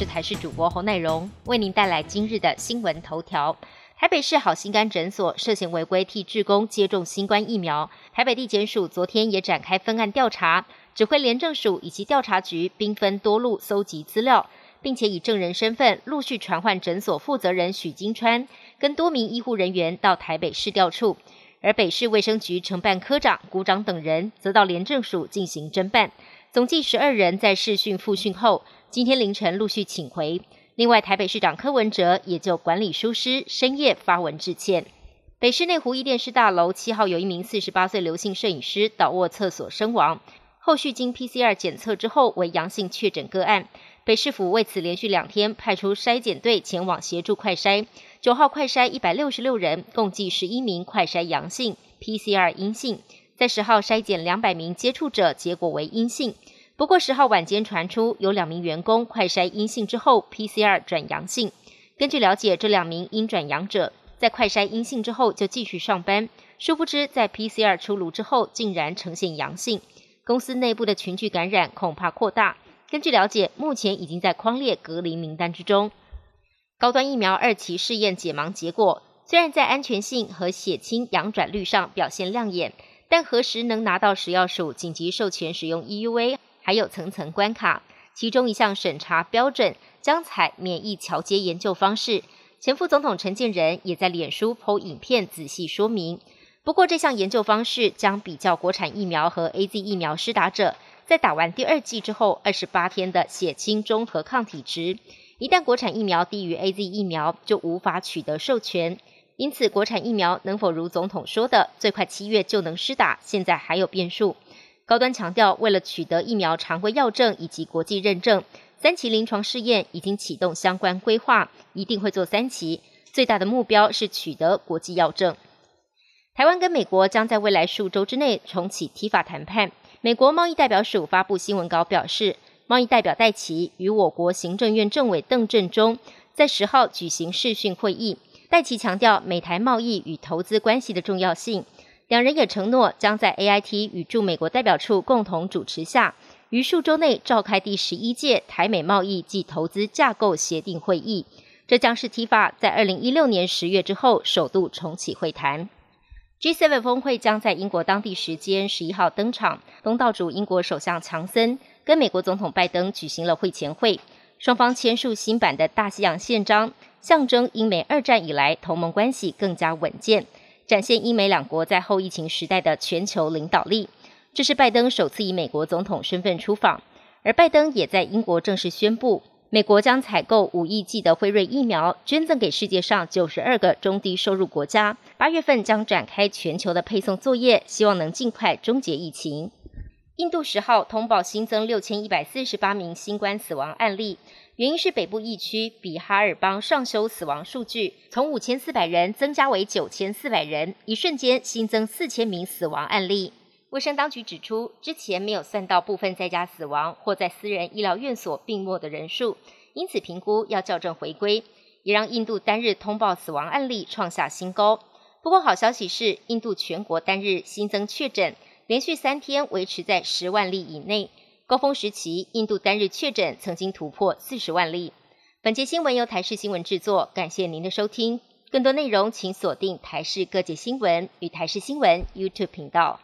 是台视主播侯乃荣，为您带来今日的新闻头条。台北市好心肝诊所涉嫌违规替志工接种新冠疫苗，台北地检署昨天也展开分案调查，指挥廉政署以及调查局兵分多路搜集资料，并且以证人身份陆续传唤诊所负责人许金川跟多名医护人员到台北市调处，而北市卫生局承办科长、股长等人则到廉政署进行侦办。总计十二人在试训复训后，今天凌晨陆续请回。另外，台北市长柯文哲也就管理疏失深夜发文致歉。北市内湖一电视大楼七号有一名四十八岁刘姓摄影师倒卧厕所身亡，后续经 PCR 检测之后为阳性确诊个案。北市府为此连续两天派出筛检队前往协助快筛。九号快筛一百六十六人，共计十一名快筛阳性，PCR 阴性。在十号筛检两百名接触者，结果为阴性。不过十号晚间传出有两名员工快筛阴性之后，PCR 转阳性。根据了解，这两名阴转阳者在快筛阴性之后就继续上班，殊不知在 PCR 出炉之后竟然呈现阳性。公司内部的群聚感染恐怕扩大。根据了解，目前已经在框列隔离名单之中。高端疫苗二期试验解盲结果，虽然在安全性和血清阳转率上表现亮眼。但何时能拿到食药署紧急授权使用 EUA，还有层层关卡。其中一项审查标准将采免疫桥接研究方式。前副总统陈建仁也在脸书 PO 影片仔细说明。不过这项研究方式将比较国产疫苗和 AZ 疫苗施打者在打完第二剂之后二十八天的血清中和抗体值。一旦国产疫苗低于 AZ 疫苗，就无法取得授权。因此，国产疫苗能否如总统说的最快七月就能施打，现在还有变数。高端强调，为了取得疫苗常规药证以及国际认证，三期临床试验已经启动相关规划，一定会做三期。最大的目标是取得国际药证。台湾跟美国将在未来数周之内重启提法谈判。美国贸易代表署发布新闻稿表示，贸易代表戴奇与我国行政院政委邓振中在十号举行视讯会议。戴奇强调美台贸易与投资关系的重要性，两人也承诺将在 AIT 与驻美国代表处共同主持下，于数周内召开第十一届台美贸易及投资架构协定会议。这将是 TIFA 在二零一六年十月之后首度重启会谈。G7 峰会将在英国当地时间十一号登场，东道主英国首相强森跟美国总统拜登举行了会前会，双方签署新版的大西洋宪章。象征英美二战以来同盟关系更加稳健，展现英美两国在后疫情时代的全球领导力。这是拜登首次以美国总统身份出访，而拜登也在英国正式宣布，美国将采购五亿剂的辉瑞疫苗，捐赠给世界上九十二个中低收入国家。八月份将展开全球的配送作业，希望能尽快终结疫情。印度十号通报新增六千一百四十八名新冠死亡案例。原因是北部疫区比哈尔邦上修死亡数据，从五千四百人增加为九千四百人，一瞬间新增四千名死亡案例。卫生当局指出，之前没有算到部分在家死亡或在私人医疗院所病没的人数，因此评估要校正回归，也让印度单日通报死亡案例创下新高。不过好消息是，印度全国单日新增确诊连续三天维持在十万例以内。高峰时期，印度单日确诊曾经突破四十万例。本节新闻由台视新闻制作，感谢您的收听。更多内容请锁定台视各界新闻与台视新闻 YouTube 频道。